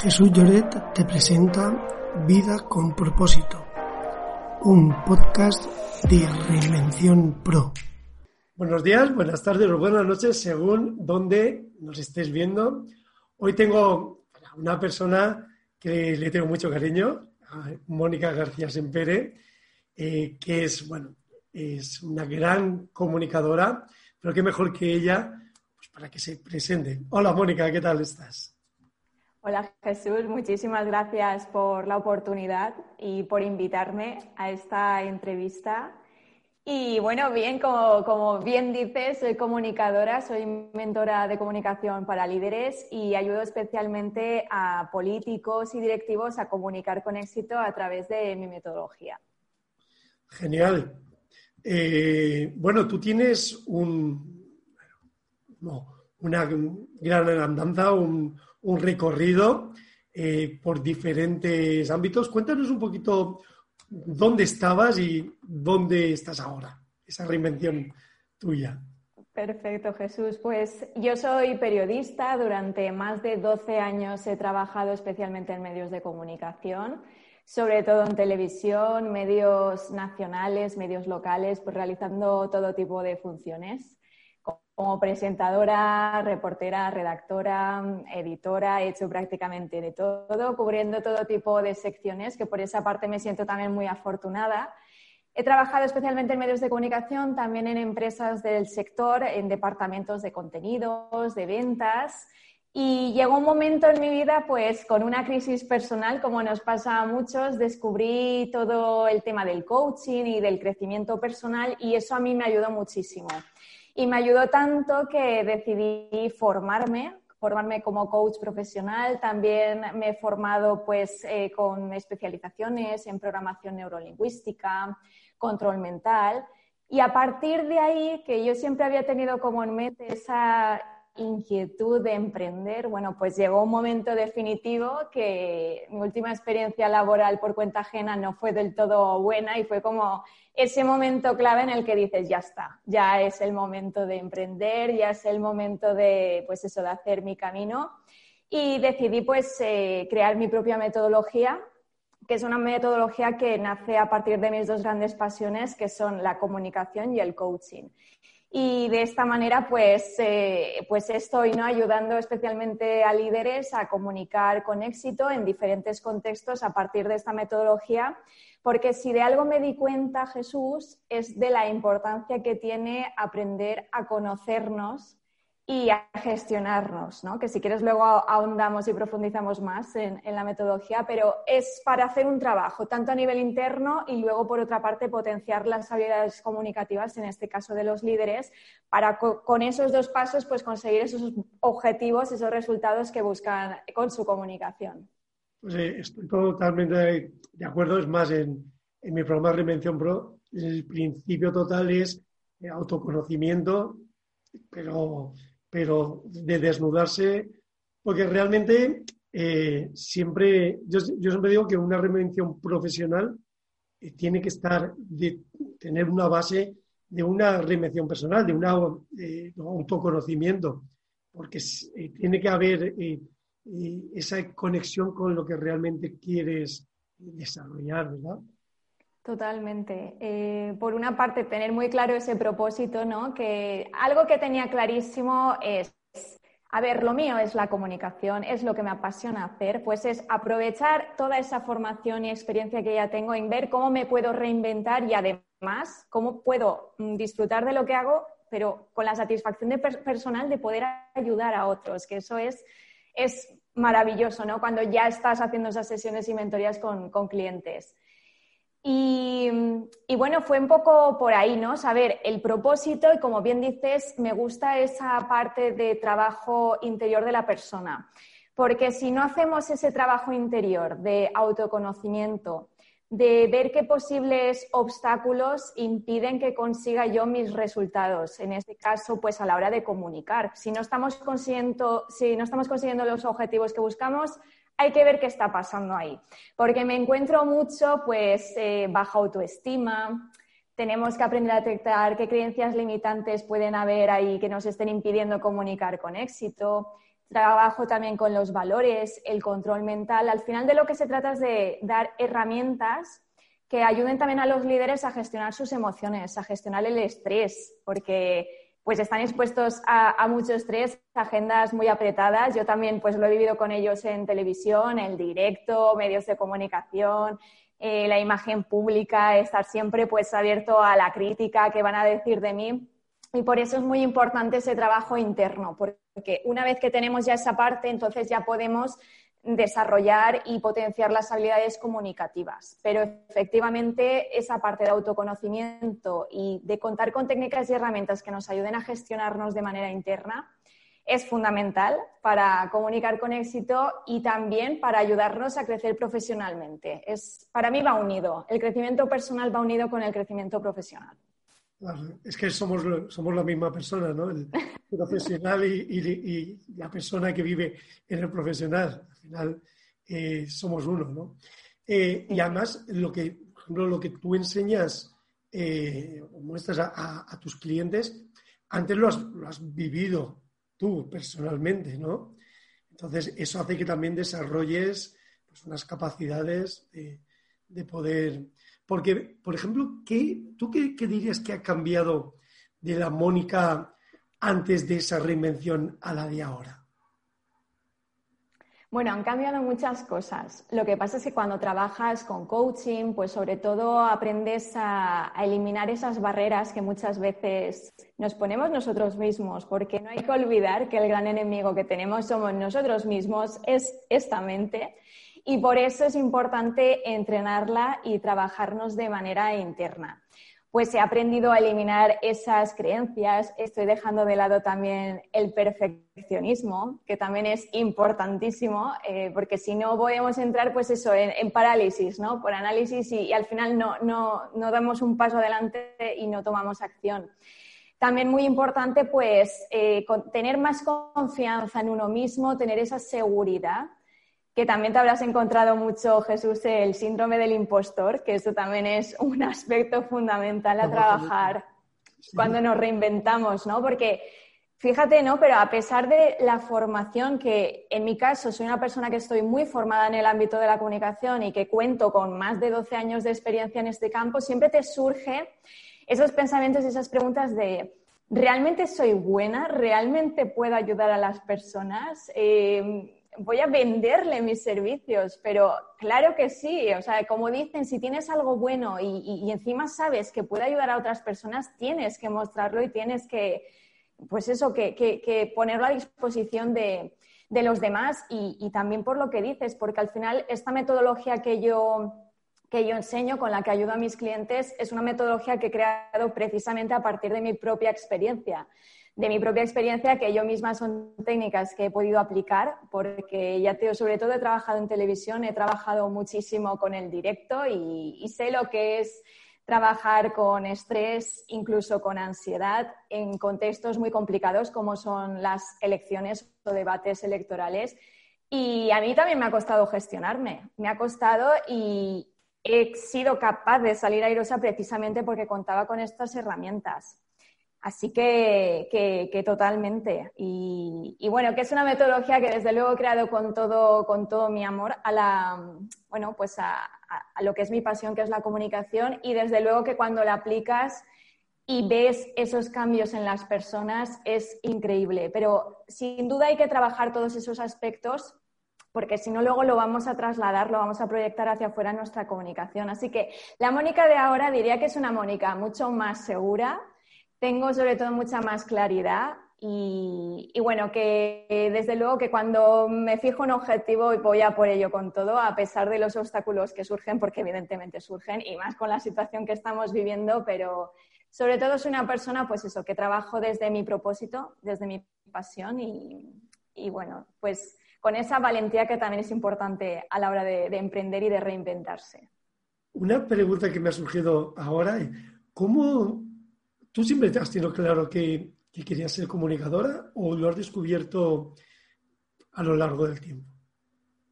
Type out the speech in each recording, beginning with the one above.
Jesús Lloret te presenta Vida con propósito, un podcast de Reinvención Pro. Buenos días, buenas tardes o buenas noches, según donde nos estés viendo. Hoy tengo una persona que le tengo mucho cariño, Mónica García Sempere, eh, que es, bueno, es una gran comunicadora, pero qué mejor que ella pues, para que se presente. Hola Mónica, ¿qué tal estás? Hola Jesús, muchísimas gracias por la oportunidad y por invitarme a esta entrevista. Y bueno, bien, como, bien dices, soy comunicadora, soy mentora de comunicación para líderes y ayudo especialmente a políticos y directivos a comunicar con éxito a través de mi metodología. Genial. Eh, bueno, tú tienes un, una gran andanza, un, un recorrido eh, por diferentes ámbitos. Cuéntanos un poquito dónde estabas y dónde estás ahora, esa reinvención tuya. Perfecto, Jesús. Pues yo soy periodista. Durante más de 12 años he trabajado especialmente en medios de comunicación, sobre todo en televisión, medios nacionales, medios locales, pues realizando todo tipo de funciones como presentadora, reportera, redactora, editora, he hecho prácticamente de todo, cubriendo todo tipo de secciones, que por esa parte me siento también muy afortunada. He trabajado especialmente en medios de comunicación, también en empresas del sector, en departamentos de contenidos, de ventas. Y llegó un momento en mi vida, pues con una crisis personal, como nos pasa a muchos, descubrí todo el tema del coaching y del crecimiento personal y eso a mí me ayudó muchísimo. Y me ayudó tanto que decidí formarme, formarme como coach profesional. También me he formado pues, eh, con especializaciones en programación neurolingüística, control mental. Y a partir de ahí, que yo siempre había tenido como en mente esa inquietud de emprender, bueno, pues llegó un momento definitivo que mi última experiencia laboral por cuenta ajena no fue del todo buena y fue como ese momento clave en el que dices, ya está, ya es el momento de emprender, ya es el momento de, pues eso, de hacer mi camino. Y decidí pues eh, crear mi propia metodología, que es una metodología que nace a partir de mis dos grandes pasiones, que son la comunicación y el coaching. Y de esta manera, pues, eh, pues estoy ¿no? ayudando especialmente a líderes a comunicar con éxito en diferentes contextos a partir de esta metodología, porque si de algo me di cuenta, Jesús, es de la importancia que tiene aprender a conocernos y a gestionarnos, ¿no? que si quieres luego ahondamos y profundizamos más en, la metodología, pero es para hacer un trabajo, tanto a nivel interno y luego, por otra parte, potenciar las habilidades comunicativas, en este caso de los líderes, para con esos dos pasos pues, conseguir esos objetivos, esos resultados que buscan con su comunicación. Pues estoy totalmente de acuerdo, es más, en, en mi programa Reinvención Pro, el principio total es autoconocimiento, pero pero de desnudarse, porque realmente eh, siempre, yo, siempre digo que una reinvención profesional eh, tiene que estar, de tener una base de una reinvención personal, de un eh, autoconocimiento, porque tiene que haber esa conexión con lo que realmente quieres desarrollar, ¿verdad? Totalmente. Eh, por una parte, tener muy claro ese propósito, ¿no? Que algo que tenía clarísimo es, a ver, lo mío es la comunicación, es lo que me apasiona hacer, pues es aprovechar toda esa formación y experiencia que ya tengo en ver cómo me puedo reinventar y además cómo puedo mm, disfrutar de lo que hago, pero con la satisfacción de personal de poder ayudar a otros, que eso es, es maravilloso, ¿no? Cuando ya estás haciendo esas sesiones y mentorías con, con clientes. Y, bueno, fue un poco por ahí, ¿no? Saber el propósito y como bien dices, me gusta esa parte de trabajo interior de la persona. Porque si no hacemos ese trabajo interior de autoconocimiento, de ver qué posibles obstáculos impiden que consiga yo mis resultados, en este caso, pues a la hora de comunicar. Si no estamos consiguiendo, si no estamos consiguiendo los objetivos que buscamos, hay que ver qué está pasando ahí. Porque me encuentro mucho, pues, eh, baja autoestima. Tenemos que aprender a detectar qué creencias limitantes pueden haber ahí que nos estén impidiendo comunicar con éxito. Trabajo también con los valores, el control mental. Al final de lo que se trata es de dar herramientas que ayuden también a los líderes a gestionar sus emociones, a gestionar el estrés, porque pues están expuestos a, mucho estrés, agendas muy apretadas. Yo también pues lo he vivido con ellos en televisión, en directo, medios de comunicación, eh, la imagen pública, estar siempre pues abierto a la crítica que van a decir de mí. Y por eso es muy importante ese trabajo interno, porque una vez que tenemos ya esa parte, entonces ya podemos desarrollar y potenciar las habilidades comunicativas. Pero efectivamente esa parte de autoconocimiento y de contar con técnicas y herramientas que nos ayuden a gestionarnos de manera interna es fundamental para comunicar con éxito y también para ayudarnos a crecer profesionalmente. Es, para mí va unido. El crecimiento personal va unido con el crecimiento profesional. Es que somos, somos la misma persona, ¿no? El profesional y, la persona que vive en el profesional. Al final eh, somos uno, ¿no? Eh, y además, lo que, lo que tú enseñas eh, o muestras a, tus clientes, antes lo has, vivido tú personalmente, ¿no? Entonces, eso hace que también desarrolles pues, unas capacidades de poder porque, por ejemplo, ¿tú qué, dirías que ha cambiado de la Mónica antes de esa reinvención a la de ahora? Bueno, han cambiado muchas cosas. Lo que pasa es que cuando trabajas con coaching, pues sobre todo aprendes a, eliminar esas barreras que muchas veces nos ponemos nosotros mismos, porque no hay que olvidar que el gran enemigo que tenemos somos nosotros mismos, es esta mente y por eso es importante entrenarla y trabajarnos de manera interna. Pues he aprendido a eliminar esas creencias, estoy dejando de lado también el perfeccionismo, que también es importantísimo, eh, porque si no podemos entrar pues eso, en, parálisis, ¿no? Por análisis y, al final no, no, no damos un paso adelante y no tomamos acción. También muy importante, pues, eh, tener más confianza en uno mismo, tener esa seguridad que también te habrás encontrado mucho, Jesús, el síndrome del impostor, que eso también es un aspecto fundamental a trabajar cuando nos reinventamos, ¿no? Porque fíjate, ¿no? Pero a pesar de la formación, que en mi caso soy una persona que estoy muy formada en el ámbito de la comunicación y que cuento con más de 12 años de experiencia en este campo, siempre te surge esos pensamientos y esas preguntas de ¿realmente soy buena? ¿Realmente puedo ayudar a las personas? Eh, voy a venderle mis servicios, pero claro que sí, o sea, como dicen, si tienes algo bueno y, encima sabes que puede ayudar a otras personas, tienes que mostrarlo y tienes que, pues eso, que, ponerlo a disposición de, los demás y, también por lo que dices, porque al final esta metodología que yo que yo enseño, con la que ayudo a mis clientes, es una metodología que he creado precisamente a partir de mi propia experiencia de mi propia experiencia, que yo misma son técnicas que he podido aplicar, porque ya te sobre todo he trabajado en televisión, he trabajado muchísimo con el directo y, sé lo que es trabajar con estrés, incluso con ansiedad, en contextos muy complicados como son las elecciones o debates electorales. Y a mí también me ha costado gestionarme, me ha costado y he sido capaz de salir airosa precisamente porque contaba con estas herramientas. Así que, totalmente. Y, bueno, que es una metodología que desde luego he creado con todo, con todo mi amor a la, bueno, pues a, a, lo que es mi pasión, que es la comunicación. Y desde luego que cuando la aplicas y ves esos cambios en las personas es increíble. Pero sin duda hay que trabajar todos esos aspectos porque si no luego lo vamos a trasladar, lo vamos a proyectar hacia afuera en nuestra comunicación. Así que la Mónica de ahora diría que es una Mónica mucho más segura, tengo sobre todo mucha más claridad, Y, bueno, que desde luego que cuando me fijo un objetivo voy a por ello con todo, a pesar de los obstáculos que surgen, porque evidentemente surgen, y más con la situación que estamos viviendo, pero sobre todo soy una persona, pues eso, que trabajo desde mi propósito, desde mi pasión y, bueno, pues con esa valentía que también es importante a la hora de, emprender y de reinventarse. Una pregunta que me ha surgido ahora, ¿cómo tú siempre te has tenido claro que que querías ser comunicadora o lo has descubierto a lo largo del tiempo?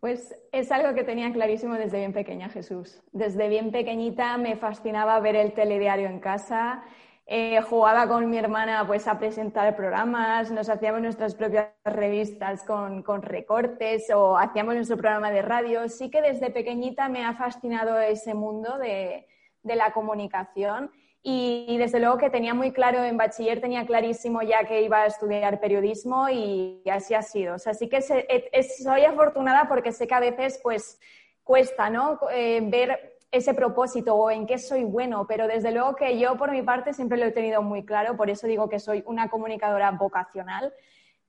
Pues es algo que tenía clarísimo desde bien pequeña, Jesús. Desde bien pequeñita me fascinaba ver el telediario en casa. Eh, jugaba con mi hermana pues, a presentar programas, nos hacíamos nuestras propias revistas con, recortes o hacíamos nuestro programa de radio. Sí que desde pequeñita me ha fascinado ese mundo de la comunicación y, desde luego que tenía muy claro en bachiller, tenía clarísimo ya que iba a estudiar periodismo y, así ha sido. O sea, sí que soy afortunada porque sé que a veces pues cuesta, ¿no? Eh, ver ese propósito o en qué soy bueno, pero desde luego que yo por mi parte siempre lo he tenido muy claro, por eso digo que soy una comunicadora vocacional.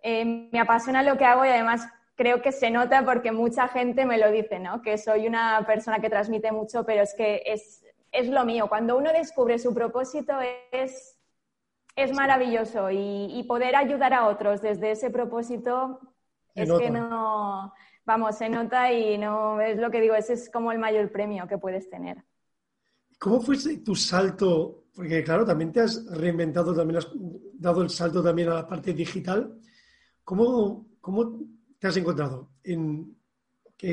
Eh, me apasiona lo que hago y además creo que se nota porque mucha gente me lo dice, ¿no? Que soy una persona que transmite mucho, pero es que es, es lo mío. Cuando uno descubre su propósito es, es maravilloso y, poder ayudar a otros desde ese propósito es que no, vamos, se nota y no es lo que digo, ese es como el mayor premio que puedes tener. ¿Cómo fue tu salto? Porque claro, también te has reinventado, también has dado el salto también a la parte digital. ¿Cómo, cómo te has encontrado? En,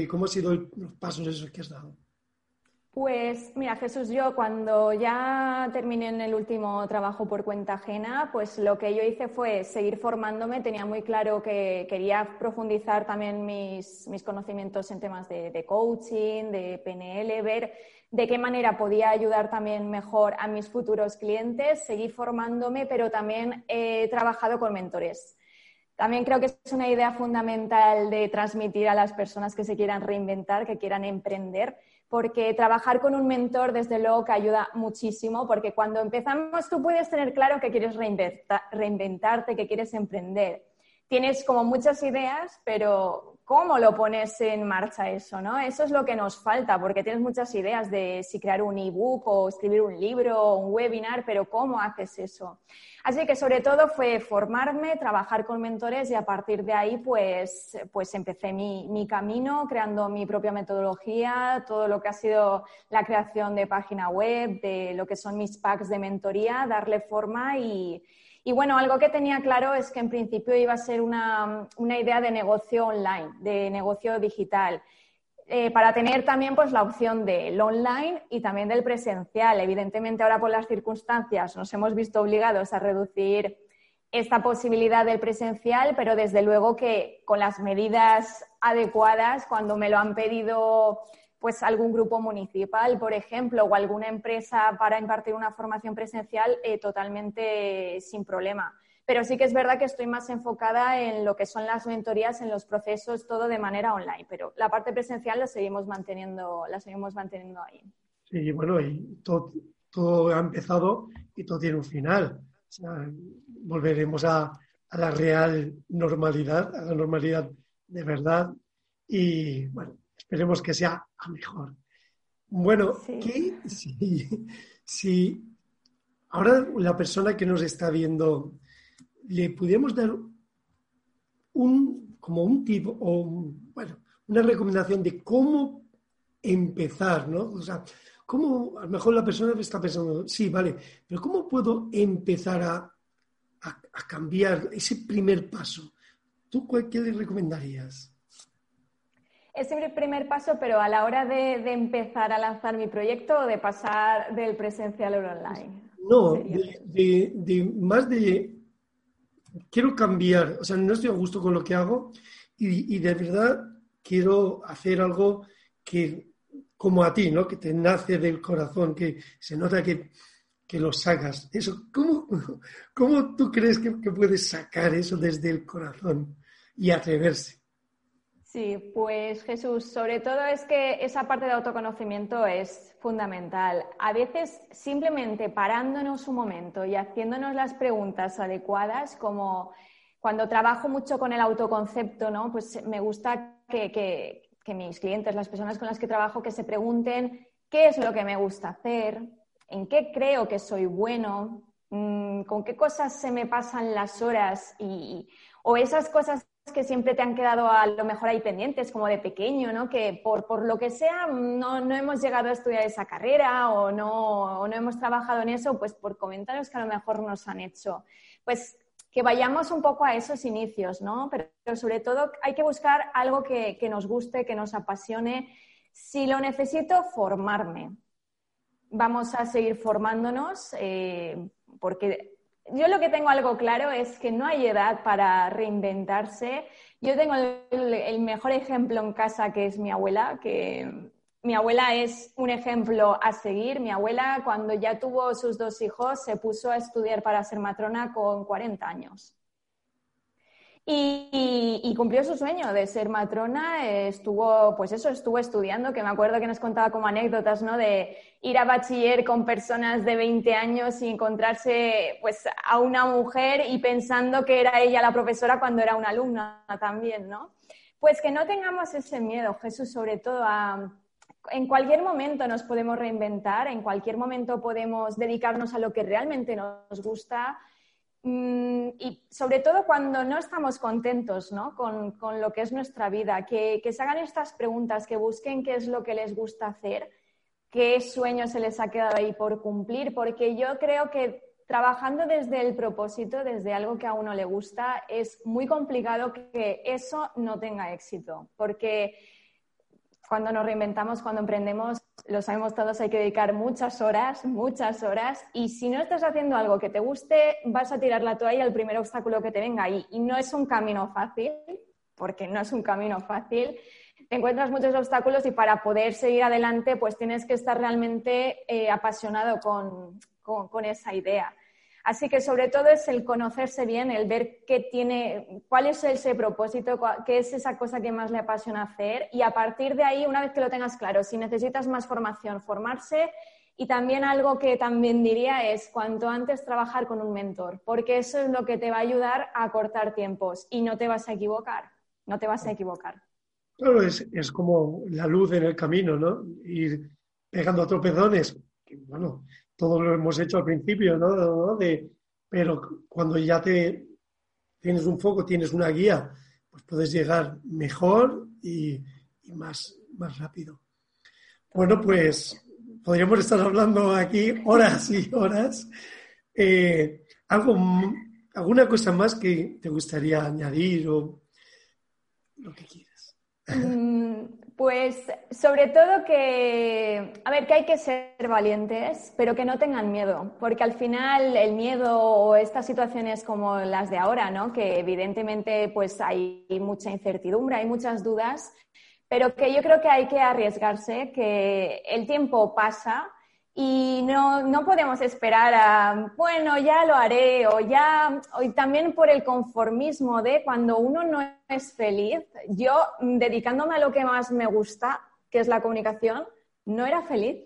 ¿Cómo han sido los pasos esos que has dado? Pues mira, Jesús, yo cuando ya terminé en el último trabajo por cuenta ajena, pues lo que yo hice fue seguir formándome. Tenía muy claro que quería profundizar también mis, conocimientos en temas de, coaching, de PNL, ver de qué manera podía ayudar también mejor a mis futuros clientes, seguir formándome, pero también he trabajado con mentores. También creo que es una idea fundamental de transmitir a las personas que se quieran reinventar, que quieran emprender porque trabajar con un mentor, desde luego, que ayuda muchísimo, porque cuando empezamos tú puedes tener claro que quieres reinventarte, que quieres emprender. Tienes como muchas ideas, pero cómo lo pones en marcha eso, ¿no? Eso es lo que nos falta, porque tienes muchas ideas de si crear un ebook o escribir un libro o un webinar, pero ¿cómo haces eso? Así que sobre todo fue formarme, trabajar con mentores y a partir de ahí pues, pues empecé mi, mi camino creando mi propia metodología, todo lo que ha sido la creación de página web, de lo que son mis packs de mentoría, darle forma y, y bueno, algo que tenía claro es que en principio iba a ser una, idea de negocio online, de negocio digital. Eh, para tener también pues, la opción del online y también del presencial. Evidentemente, ahora por las circunstancias nos hemos visto obligados a reducir esta posibilidad del presencial, pero desde luego que con las medidas adecuadas, cuando me lo han pedido pues algún grupo municipal, por ejemplo, o alguna empresa para impartir una formación presencial eh, totalmente sin problema. Pero sí que es verdad que estoy más enfocada en lo que son las mentorías, en los procesos, todo de manera online, pero la parte presencial la seguimos manteniendo, la seguimos manteniendo ahí. Sí, bueno, todo, ha empezado y todo tiene un final. volveremos a, a la real normalidad, a la normalidad de verdad. Y bueno, Esperemos que sea a mejor. Bueno, si, ahora la persona que nos está viendo le pudiéramos dar un, como un tipo o bueno, una recomendación de cómo empezar, ¿no? O sea, cómo, a lo mejor la persona está pensando, sí, vale, pero ¿cómo puedo empezar a, a cambiar ese primer paso? ¿Tú qué le recomendarías? Es el primer paso, pero a la hora de, empezar a lanzar mi proyecto o de pasar del presencial al online. No, de, más de quiero cambiar, o sea, no estoy a gusto con lo que hago y, de verdad quiero hacer algo que, como a ti, ¿no? Que te nace del corazón, que se nota que, lo sacas. Eso, ¿cómo, cómo tú crees que puedes sacar eso desde el corazón y atreverse? Sí, pues Jesús, sobre todo es que esa parte de autoconocimiento es fundamental. A veces simplemente parándonos un momento y haciéndonos las preguntas adecuadas, como cuando trabajo mucho con el autoconcepto, ¿no? Pues me gusta que, mis clientes, las personas con las que trabajo, que se pregunten qué es lo que me gusta hacer, en qué creo que soy bueno, mm, con qué cosas se me pasan las horas y, o esas cosas que siempre te han quedado a lo mejor ahí pendientes, como de pequeño, ¿no? Que por, por lo que sea no, no, hemos llegado a estudiar esa carrera o no, o no hemos trabajado en eso, pues por comentarios que a lo mejor nos han hecho. Pues que vayamos un poco a esos inicios, ¿no? Pero, sobre todo hay que buscar algo que, que, nos guste, que nos apasione. Si lo necesito, formarme. Vamos a seguir formándonos eh, porque yo lo que tengo algo claro es que no hay edad para reinventarse. Yo tengo el, mejor ejemplo en casa que es mi abuela, que mi abuela es un ejemplo a seguir. Mi abuela cuando ya tuvo sus dos hijos se puso a estudiar para ser matrona con 40 años. Y, cumplió su sueño de ser matrona, estuvo, pues eso, estuvo estudiando, que me acuerdo que nos contaba como anécdotas, ¿no? De ir a bachiller con personas de 20 años y encontrarse, pues, a una mujer y pensando que era ella la profesora cuando era una alumna también, ¿no? Pues que no tengamos ese miedo, Jesús, sobre todo. En cualquier momento nos podemos reinventar, en cualquier momento podemos dedicarnos a lo que realmente nos gusta, y sobre todo cuando no estamos contentos ¿no? Con, lo que es nuestra vida, que, se hagan estas preguntas, que busquen qué es lo que les gusta hacer, qué sueño se les ha quedado ahí por cumplir, porque yo creo que trabajando desde el propósito, desde algo que a uno le gusta, es muy complicado que eso no tenga éxito, porque cuando nos reinventamos, cuando emprendemos, lo sabemos todos, hay que dedicar muchas horas, muchas horas. Y si no estás haciendo algo que te guste, vas a tirar la toalla al primer obstáculo que te venga. Y, y no es un camino fácil, porque no es un camino fácil. Te encuentras muchos obstáculos y para poder seguir adelante, pues tienes que estar realmente eh, apasionado con, con esa idea. Así que sobre todo es el conocerse bien, el ver qué tiene, cuál es ese propósito, qué es esa cosa que más le apasiona hacer y a partir de ahí, una vez que lo tengas claro, si necesitas más formación, formarse y también algo que también diría es cuanto antes trabajar con un mentor, porque eso es lo que te va a ayudar a cortar tiempos y no te vas a equivocar, no te vas a equivocar. Claro, es, es como la luz en el camino, ¿no? Ir pegando tropezones, que, bueno, todo lo hemos hecho al principio, ¿no? Pero cuando ya te tienes un foco, tienes una guía, pues puedes llegar mejor y, más, más rápido. Bueno, pues podríamos estar hablando aquí horas y horas. Eh, ¿algo, ¿Alguna cosa más que te gustaría añadir o lo que quieras? Mm, pues sobre todo que, a ver, que hay que ser valientes, pero que no tengan miedo, porque al final el miedo o estas situaciones como las de ahora, ¿no? Que evidentemente pues hay mucha incertidumbre, hay muchas dudas, pero que yo creo que hay que arriesgarse, que el tiempo pasa y no, no, podemos esperar a, bueno, ya lo haré, o ya, y también por el conformismo de cuando uno no es feliz, yo dedicándome a lo que más me gusta, que es la comunicación, no era feliz.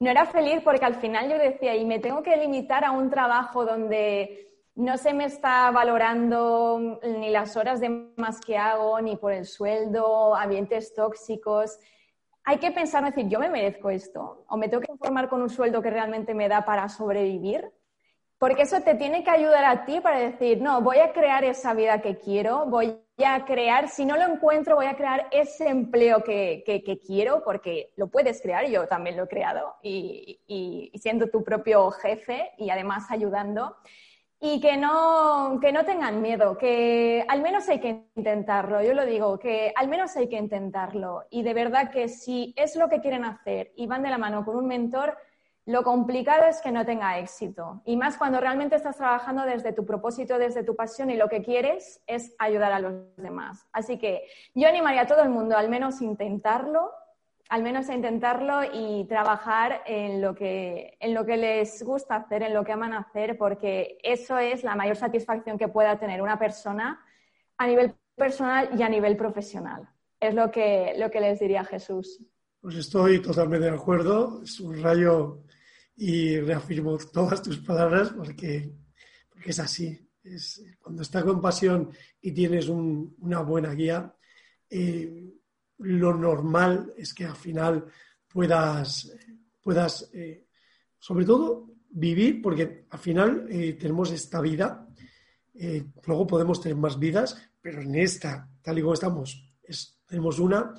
No era feliz porque al final yo decía, y me tengo que limitar a un trabajo donde no se me está valorando ni las horas de más que hago, ni por el sueldo, ambientes tóxicos hay que pensar, decir, yo me merezco esto, o me tengo que conformar con un sueldo que realmente me da para sobrevivir, porque eso te tiene que ayudar a ti para decir, no, voy a crear esa vida que quiero, voy a crear, si no lo encuentro, voy a crear ese empleo que, quiero, porque lo puedes crear, yo también lo he creado, y, y siendo tu propio jefe y además ayudando y que no, que no tengan miedo, que al menos hay que intentarlo, yo lo digo, que al menos hay que intentarlo. Y de verdad que si es lo que quieren hacer y van de la mano con un mentor, lo complicado es que no tenga éxito. Y más cuando realmente estás trabajando desde tu propósito, desde tu pasión y lo que quieres es ayudar a los demás. Así que yo animaría a todo el mundo al menos intentarlo al menos a intentarlo y trabajar en lo, que, en lo que les gusta hacer, en lo que aman hacer, porque eso es la mayor satisfacción que pueda tener una persona a nivel personal y a nivel profesional. Es lo que, lo que les diría Jesús. Pues estoy totalmente de acuerdo, subrayo y reafirmo todas tus palabras porque, porque es así. Es, cuando estás con pasión y tienes una buena guía, eh, lo normal es que al final puedas, puedas eh, sobre todo, vivir, porque al final eh, tenemos esta vida, luego podemos tener más vidas, pero en esta, tal y como estamos, tenemos una,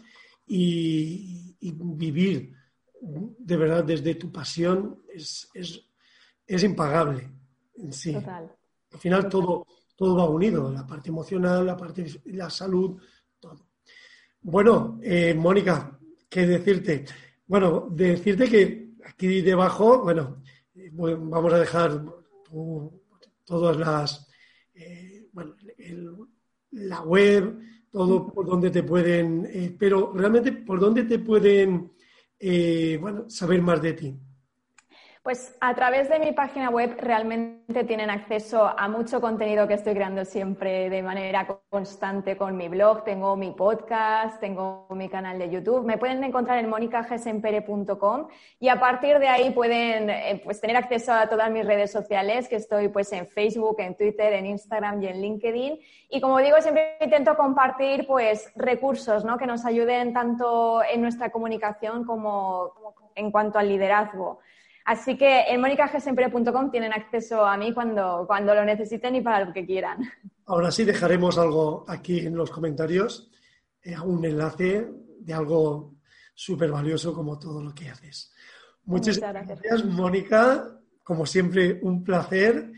y, vivir de verdad desde tu pasión es, es, impagable en sí. Al final todo, todo va unido, la parte emocional, la parte la salud. Bueno, eh, Mónica, ¿qué decirte? Bueno, decirte que aquí debajo, bueno, vamos a dejar todas las, eh, bueno, la web, todo por donde te pueden, eh, pero realmente por dónde te pueden, eh, bueno, saber más de ti. Pues a través de mi página web realmente tienen acceso a mucho contenido que estoy creando siempre de manera constante con mi blog. Tengo mi podcast, tengo mi canal de YouTube. Me pueden encontrar en monicagesempere.com y a partir de ahí pueden eh, pues, tener acceso a todas mis redes sociales, que estoy pues en Facebook, en Twitter, en Instagram y en LinkedIn. Y como digo, siempre intento compartir pues recursos ¿no? que nos ayuden tanto en nuestra comunicación como en cuanto al liderazgo. Así que en monicagesempre.com tienen acceso a mí cuando, cuando lo necesiten y para lo que quieran. Ahora sí dejaremos algo aquí en los comentarios, eh, un enlace de algo súper valioso como todo lo que haces. Muchas, gracias, Mónica. Como siempre, un placer.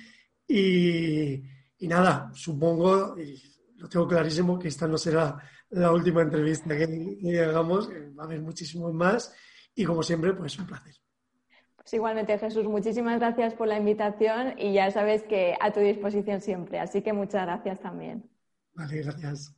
Y, nada, supongo, y lo tengo clarísimo, que esta no será la última entrevista que, que hagamos, va a haber muchísimos más. Y como siempre, pues un placer. Pues igualmente, Jesús, muchísimas gracias por la invitación y ya sabes que a tu disposición siempre. Así que muchas gracias también. Vale, gracias.